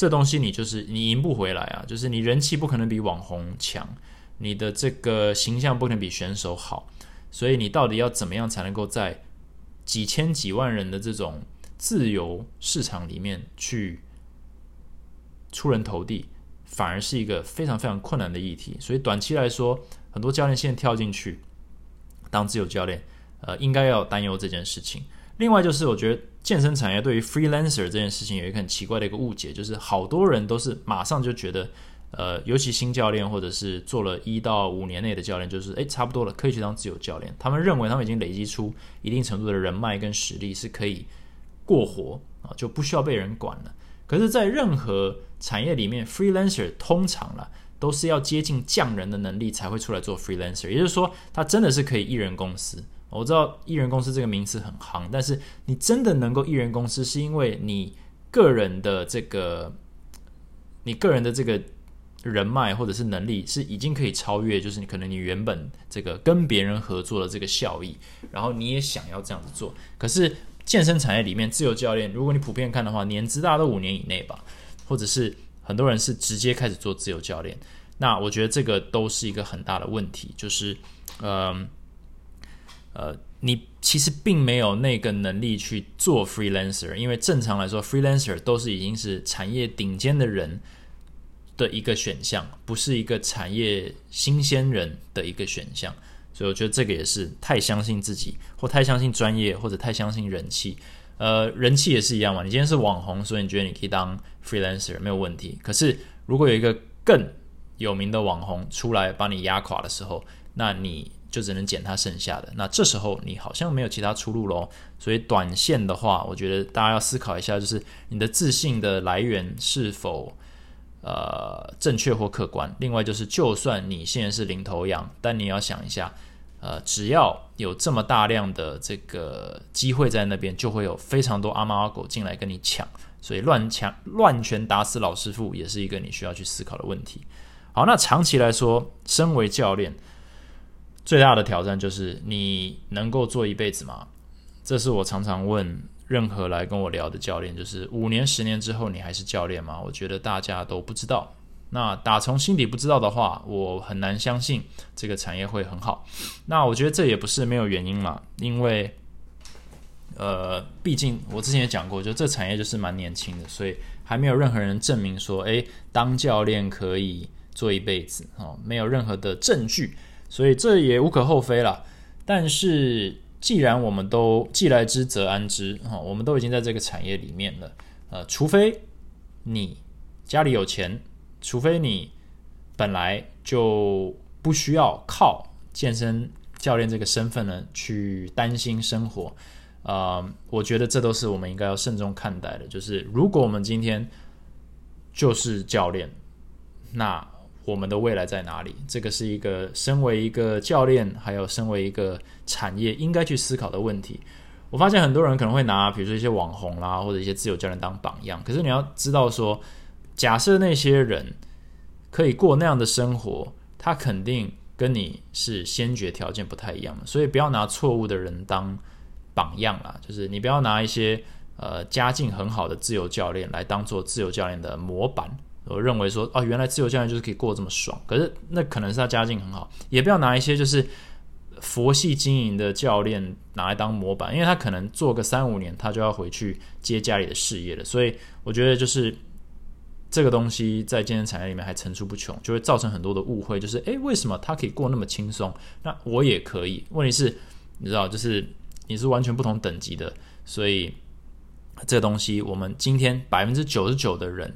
这东西你就是你赢不回来啊！就是你人气不可能比网红强，你的这个形象不可能比选手好，所以你到底要怎么样才能够在几千几万人的这种自由市场里面去出人头地？反而是一个非常非常困难的议题，所以短期来说，很多教练现在跳进去当自由教练，呃，应该要担忧这件事情。另外就是，我觉得健身产业对于 freelancer 这件事情有一个很奇怪的一个误解，就是好多人都是马上就觉得，呃，尤其新教练或者是做了一到五年内的教练，就是诶，差不多了，可以去当自由教练。他们认为他们已经累积出一定程度的人脉跟实力，是可以过活啊，就不需要被人管了。可是，在任何产业里面，freelancer 通常啦都是要接近匠人的能力才会出来做 freelancer，也就是说，他真的是可以一人公司。我知道艺人公司这个名词很夯，但是你真的能够艺人公司，是因为你个人的这个，你个人的这个人脉或者是能力是已经可以超越，就是你可能你原本这个跟别人合作的这个效益，然后你也想要这样子做，可是。健身产业里面，自由教练，如果你普遍看的话，年资大概都五年以内吧，或者是很多人是直接开始做自由教练。那我觉得这个都是一个很大的问题，就是，呃，呃，你其实并没有那个能力去做 freelancer，因为正常来说，freelancer 都是已经是产业顶尖的人的一个选项，不是一个产业新鲜人的一个选项。所以我觉得这个也是太相信自己，或太相信专业，或者太相信人气。呃，人气也是一样嘛。你今天是网红，所以你觉得你可以当 freelancer 没有问题。可是如果有一个更有名的网红出来把你压垮的时候，那你就只能捡他剩下的。那这时候你好像没有其他出路喽。所以短线的话，我觉得大家要思考一下，就是你的自信的来源是否。呃，正确或客观。另外就是，就算你现在是领头羊，但你要想一下，呃，只要有这么大量的这个机会在那边，就会有非常多阿猫阿狗进来跟你抢。所以乱抢、乱拳打死老师傅，也是一个你需要去思考的问题。好，那长期来说，身为教练，最大的挑战就是你能够做一辈子吗？这是我常常问。任何来跟我聊的教练，就是五年、十年之后你还是教练吗？我觉得大家都不知道。那打从心底不知道的话，我很难相信这个产业会很好。那我觉得这也不是没有原因嘛，因为呃，毕竟我之前也讲过，就这产业就是蛮年轻的，所以还没有任何人证明说，诶，当教练可以做一辈子哦，没有任何的证据，所以这也无可厚非了。但是。既然我们都既来之则安之，哈，我们都已经在这个产业里面了，呃，除非你家里有钱，除非你本来就不需要靠健身教练这个身份呢去担心生活，呃，我觉得这都是我们应该要慎重看待的。就是如果我们今天就是教练，那。我们的未来在哪里？这个是一个身为一个教练，还有身为一个产业应该去思考的问题。我发现很多人可能会拿，比如说一些网红啦，或者一些自由教练当榜样。可是你要知道说，假设那些人可以过那样的生活，他肯定跟你是先决条件不太一样的。所以不要拿错误的人当榜样啦，就是你不要拿一些呃家境很好的自由教练来当做自由教练的模板。我认为说，哦，原来自由教练就是可以过这么爽。可是那可能是他家境很好，也不要拿一些就是佛系经营的教练拿来当模板，因为他可能做个三五年，他就要回去接家里的事业了。所以我觉得就是这个东西在健身产业里面还层出不穷，就会造成很多的误会。就是诶，为什么他可以过那么轻松？那我也可以。问题是，你知道，就是你是完全不同等级的，所以这个东西，我们今天百分之九十九的人。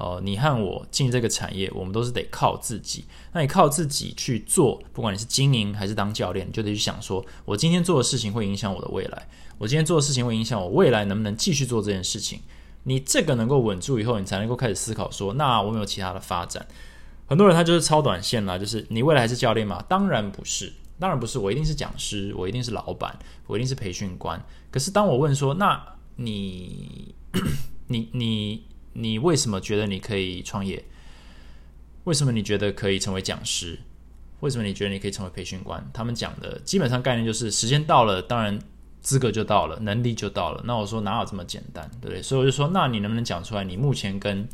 哦，你和我进这个产业，我们都是得靠自己。那你靠自己去做，不管你是经营还是当教练，就得去想说，我今天做的事情会影响我的未来。我今天做的事情会影响我未来能不能继续做这件事情。你这个能够稳住以后，你才能够开始思考说，那我们有其他的发展。很多人他就是超短线啦，就是你未来还是教练吗？当然不是，当然不是，我一定是讲师，我一定是老板，我一定是培训官。可是当我问说，那你、你、你、你为什么觉得你可以创业？为什么你觉得可以成为讲师？为什么你觉得你可以成为培训官？他们讲的基本上概念就是时间到了，当然资格就到了，能力就到了。那我说哪有这么简单，对不对？所以我就说，那你能不能讲出来？你目前跟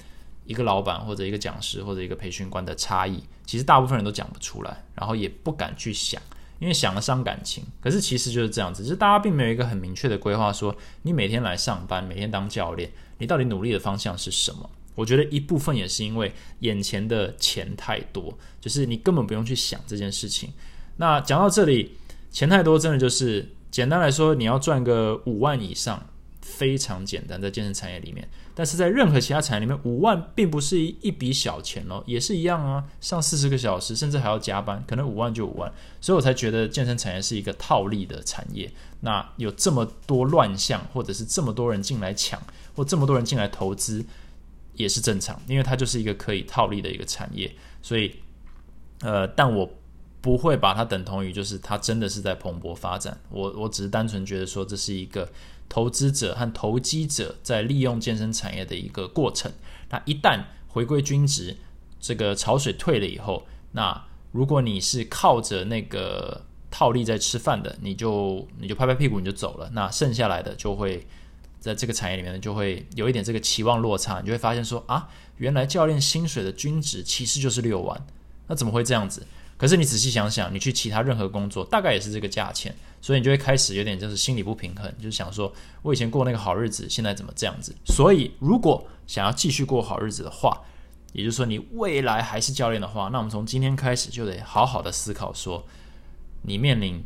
一个老板或者一个讲师或者一个培训官的差异，其实大部分人都讲不出来，然后也不敢去想，因为想了伤感情。可是其实就是这样子，就是大家并没有一个很明确的规划，说你每天来上班，每天当教练，你到底努力的方向是什么？我觉得一部分也是因为眼前的钱太多，就是你根本不用去想这件事情。那讲到这里，钱太多真的就是简单来说，你要赚个五万以上非常简单，在健身产业里面。但是在任何其他产业里面，五万并不是一笔小钱哦，也是一样啊，上四十个小时，甚至还要加班，可能五万就五万。所以我才觉得健身产业是一个套利的产业。那有这么多乱象，或者是这么多人进来抢，或这么多人进来投资。也是正常，因为它就是一个可以套利的一个产业，所以，呃，但我不会把它等同于就是它真的是在蓬勃发展。我我只是单纯觉得说这是一个投资者和投机者在利用健身产业的一个过程。那一旦回归均值，这个潮水退了以后，那如果你是靠着那个套利在吃饭的，你就你就拍拍屁股你就走了，那剩下来的就会。在这个产业里面呢，就会有一点这个期望落差，你就会发现说啊，原来教练薪水的均值其实就是六万，那怎么会这样子？可是你仔细想想，你去其他任何工作，大概也是这个价钱，所以你就会开始有点就是心理不平衡，就是想说，我以前过那个好日子，现在怎么这样子？所以如果想要继续过好日子的话，也就是说你未来还是教练的话，那我们从今天开始就得好好的思考说，你面临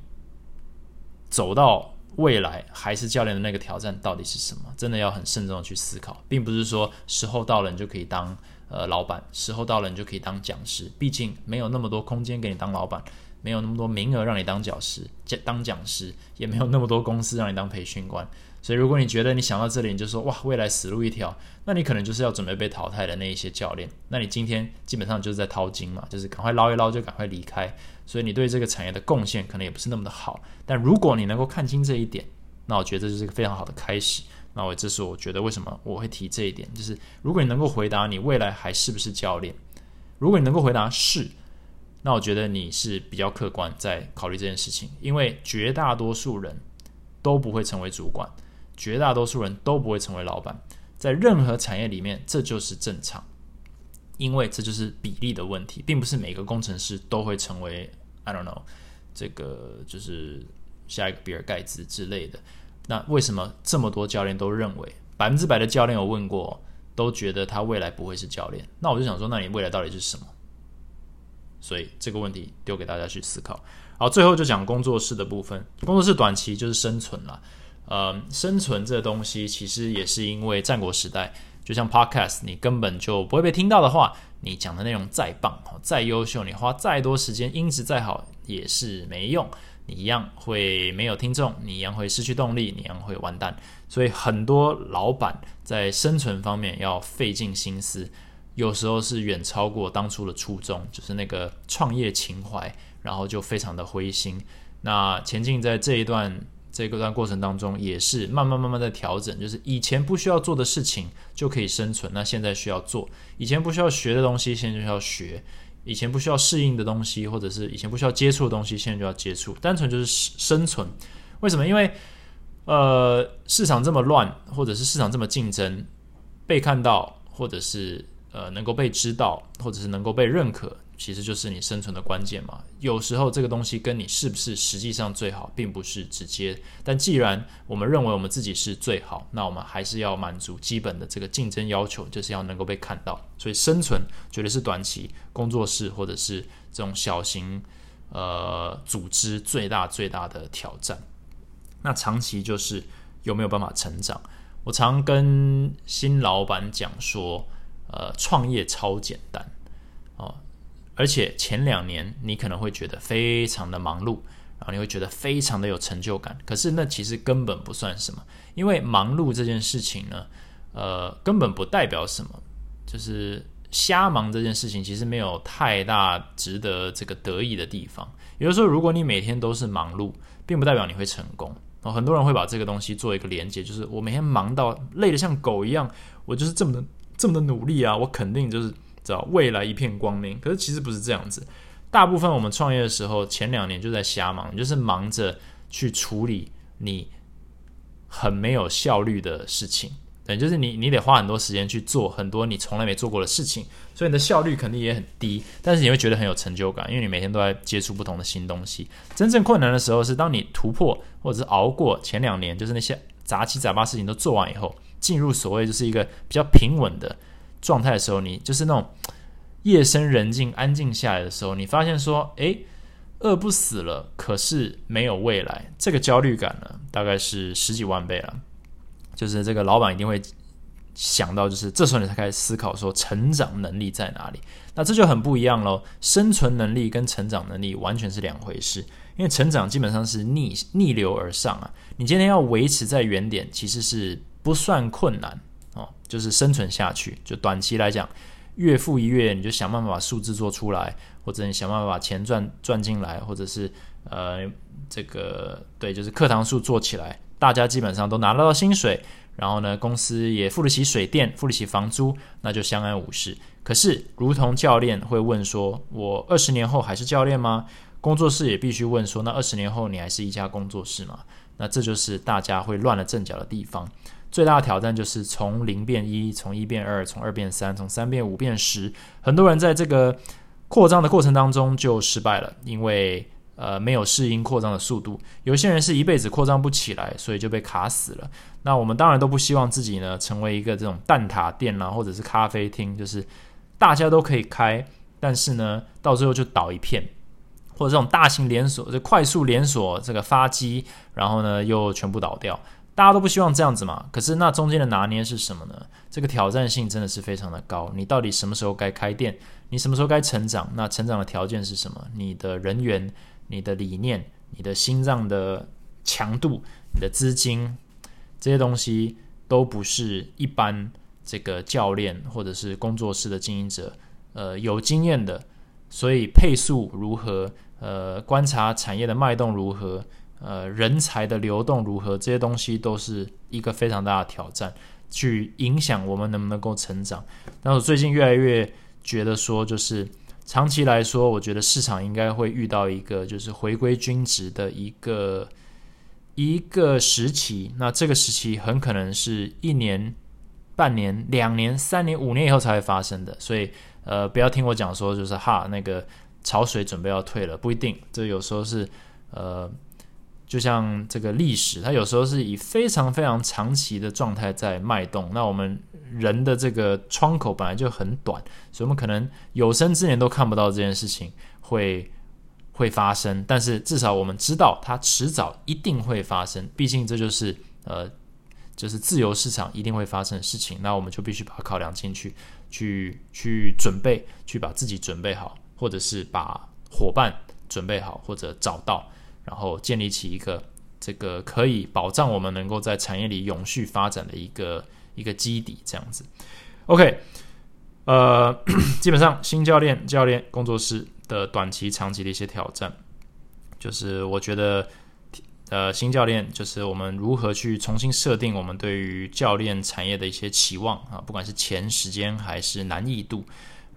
走到。未来还是教练的那个挑战到底是什么？真的要很慎重的去思考，并不是说时候到了你就可以当呃老板，时候到了你就可以当讲师。毕竟没有那么多空间给你当老板，没有那么多名额让你当讲师，当讲师也没有那么多公司让你当培训官。所以如果你觉得你想到这里你就说哇未来死路一条，那你可能就是要准备被淘汰的那一些教练。那你今天基本上就是在掏金嘛，就是赶快捞一捞就赶快离开。所以你对这个产业的贡献可能也不是那么的好，但如果你能够看清这一点，那我觉得这就是一个非常好的开始。那我这是我觉得为什么我会提这一点，就是如果你能够回答你未来还是不是教练，如果你能够回答是，那我觉得你是比较客观在考虑这件事情，因为绝大多数人都不会成为主管，绝大多数人都不会成为老板，在任何产业里面这就是正常，因为这就是比例的问题，并不是每个工程师都会成为。I don't know，这个就是下一个比尔盖茨之类的。那为什么这么多教练都认为百分之百的教练有问过，都觉得他未来不会是教练？那我就想说，那你未来到底是什么？所以这个问题丢给大家去思考。好，最后就讲工作室的部分。工作室短期就是生存了。呃，生存这东西其实也是因为战国时代，就像 Podcast，你根本就不会被听到的话。你讲的内容再棒、再优秀，你花再多时间，音质再好也是没用，一样会没有听众，你一样会失去动力，你一样会完蛋。所以很多老板在生存方面要费尽心思，有时候是远超过当初的初衷，就是那个创业情怀，然后就非常的灰心。那前进在这一段。这个段过程当中也是慢慢慢慢在调整，就是以前不需要做的事情就可以生存，那现在需要做；以前不需要学的东西，现在就要学；以前不需要适应的东西，或者是以前不需要接触的东西，现在就要接触。单纯就是生存。为什么？因为呃，市场这么乱，或者是市场这么竞争，被看到，或者是呃能够被知道，或者是能够被认可。其实就是你生存的关键嘛。有时候这个东西跟你是不是实际上最好，并不是直接。但既然我们认为我们自己是最好，那我们还是要满足基本的这个竞争要求，就是要能够被看到。所以生存绝对是短期工作室或者是这种小型呃组织最大最大的挑战。那长期就是有没有办法成长？我常跟新老板讲说，呃，创业超简单哦。而且前两年你可能会觉得非常的忙碌，然后你会觉得非常的有成就感。可是那其实根本不算什么，因为忙碌这件事情呢，呃，根本不代表什么，就是瞎忙这件事情，其实没有太大值得这个得意的地方。也就是说，如果你每天都是忙碌，并不代表你会成功。哦，很多人会把这个东西做一个连接，就是我每天忙到累得像狗一样，我就是这么的这么的努力啊，我肯定就是知道未来一片光明。可是其实不是这样子，大部分我们创业的时候，前两年就在瞎忙，就是忙着去处理你很没有效率的事情。对，就是你，你得花很多时间去做很多你从来没做过的事情，所以你的效率肯定也很低。但是你会觉得很有成就感，因为你每天都在接触不同的新东西。真正困难的时候是当你突破或者是熬过前两年，就是那些杂七杂八事情都做完以后，进入所谓就是一个比较平稳的状态的时候，你就是那种 夜深人静、安静下来的时候，你发现说，诶，饿不死了，可是没有未来，这个焦虑感呢，大概是十几万倍了。就是这个老板一定会想到，就是这时候你才开始思考说成长能力在哪里。那这就很不一样喽。生存能力跟成长能力完全是两回事。因为成长基本上是逆逆流而上啊。你今天要维持在原点，其实是不算困难。就是生存下去，就短期来讲，月复一月，你就想办法把数字做出来，或者你想办法把钱赚赚进来，或者是呃这个对，就是课堂数做起来。大家基本上都拿得到薪水，然后呢，公司也付得起水电，付得起房租，那就相安无事。可是，如同教练会问说：“我二十年后还是教练吗？”工作室也必须问说：“那二十年后你还是一家工作室吗？”那这就是大家会乱了阵脚的地方。最大的挑战就是从零变一，从一变二，从二变三，从三变五变十。很多人在这个扩张的过程当中就失败了，因为。呃，没有适应扩张的速度，有些人是一辈子扩张不起来，所以就被卡死了。那我们当然都不希望自己呢成为一个这种蛋挞店啊，或者是咖啡厅，就是大家都可以开，但是呢，到最后就倒一片，或者这种大型连锁，就快速连锁这个发机，然后呢又全部倒掉，大家都不希望这样子嘛。可是那中间的拿捏是什么呢？这个挑战性真的是非常的高。你到底什么时候该开店？你什么时候该成长？那成长的条件是什么？你的人员。你的理念、你的心脏的强度、你的资金，这些东西都不是一般这个教练或者是工作室的经营者，呃，有经验的。所以配速如何，呃，观察产业的脉动如何，呃，人才的流动如何，这些东西都是一个非常大的挑战，去影响我们能不能够成长。但我最近越来越觉得说，就是。长期来说，我觉得市场应该会遇到一个就是回归均值的一个一个时期。那这个时期很可能是一年、半年、两年、三年、五年以后才会发生的。所以，呃，不要听我讲说就是哈那个潮水准备要退了，不一定。这有时候是呃。就像这个历史，它有时候是以非常非常长期的状态在脉动。那我们人的这个窗口本来就很短，所以我们可能有生之年都看不到这件事情会会发生。但是至少我们知道它迟早一定会发生，毕竟这就是呃，就是自由市场一定会发生的事情。那我们就必须把它考量进去，去去准备，去把自己准备好，或者是把伙伴准备好，或者找到。然后建立起一个这个可以保障我们能够在产业里永续发展的一个一个基底，这样子。OK，呃，基本上新教练教练工作室的短期、长期的一些挑战，就是我觉得，呃，新教练就是我们如何去重新设定我们对于教练产业的一些期望啊，不管是钱、时间还是难易度。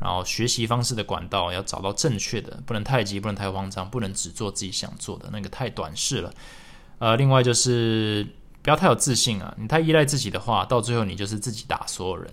然后学习方式的管道要找到正确的，不能太急，不能太慌张，不能只做自己想做的那个太短视了。呃，另外就是不要太有自信啊，你太依赖自己的话，到最后你就是自己打所有人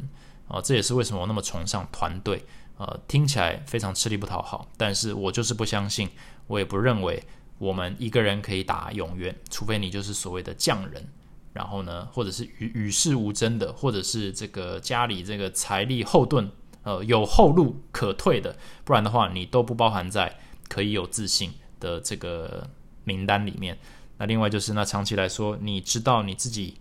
啊。这也是为什么我那么崇尚团队。呃，听起来非常吃力不讨好，但是我就是不相信，我也不认为我们一个人可以打永远，除非你就是所谓的匠人，然后呢，或者是与与世无争的，或者是这个家里这个财力后盾。呃，有后路可退的，不然的话，你都不包含在可以有自信的这个名单里面。那另外就是，那长期来说，你知道你自己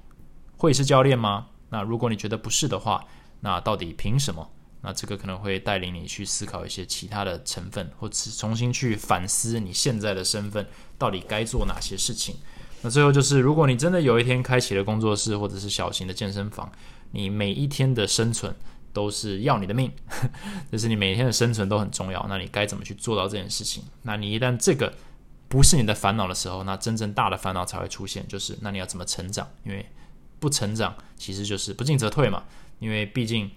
会是教练吗？那如果你觉得不是的话，那到底凭什么？那这个可能会带领你去思考一些其他的成分，或者重新去反思你现在的身份到底该做哪些事情。那最后就是，如果你真的有一天开启了工作室或者是小型的健身房，你每一天的生存都是要你的命，就是你每天的生存都很重要。那你该怎么去做到这件事情？那你一旦这个不是你的烦恼的时候，那真正大的烦恼才会出现，就是那你要怎么成长？因为不成长其实就是不进则退嘛。因为毕竟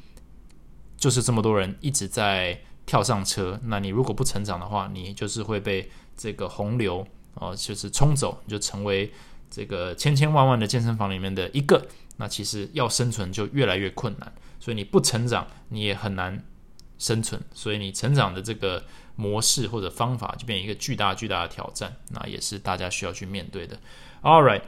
就是这么多人一直在跳上车，那你如果不成长的话，你就是会被这个洪流哦，就是冲走，你就成为这个千千万万的健身房里面的一个。那其实要生存就越来越困难，所以你不成长，你也很难生存。所以你成长的这个模式或者方法，就变成一个巨大巨大的挑战。那也是大家需要去面对的。All right，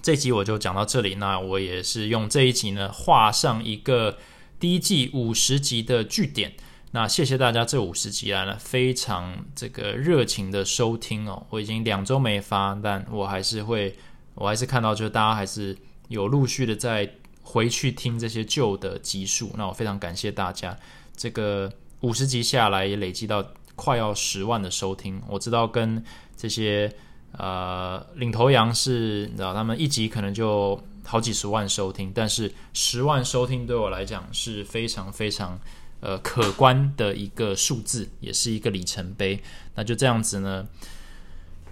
这集我就讲到这里。那我也是用这一集呢，画上一个第一季五十集的句点。那谢谢大家这五十集来了非常这个热情的收听哦。我已经两周没发，但我还是会，我还是看到就是大家还是。有陆续的在回去听这些旧的集数，那我非常感谢大家。这个五十集下来也累积到快要十万的收听。我知道跟这些呃领头羊是，你知道他们一集可能就好几十万收听，但是十万收听对我来讲是非常非常呃可观的一个数字，也是一个里程碑。那就这样子呢。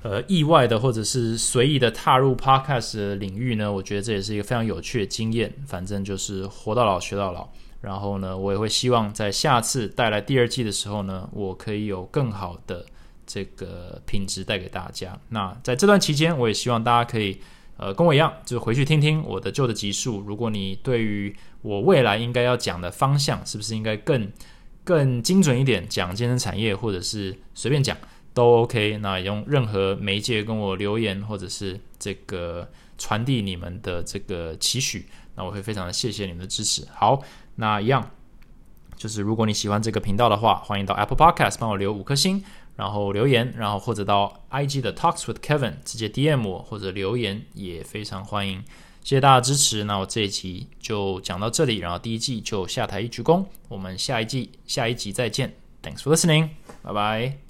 呃，意外的或者是随意的踏入 podcast 的领域呢，我觉得这也是一个非常有趣的经验。反正就是活到老学到老。然后呢，我也会希望在下次带来第二季的时候呢，我可以有更好的这个品质带给大家。那在这段期间，我也希望大家可以呃跟我一样，就回去听听我的旧的集数。如果你对于我未来应该要讲的方向，是不是应该更更精准一点，讲健身产业，或者是随便讲。都 OK，那用任何媒介跟我留言，或者是这个传递你们的这个期许，那我会非常的谢谢你们的支持。好，那一样就是如果你喜欢这个频道的话，欢迎到 Apple Podcast 帮我留五颗星，然后留言，然后或者到 IG 的 Talks with Kevin 直接 DM 我或者留言也非常欢迎。谢谢大家支持，那我这一集就讲到这里，然后第一季就下台一鞠躬，我们下一季下一集再见。Thanks for listening，拜拜。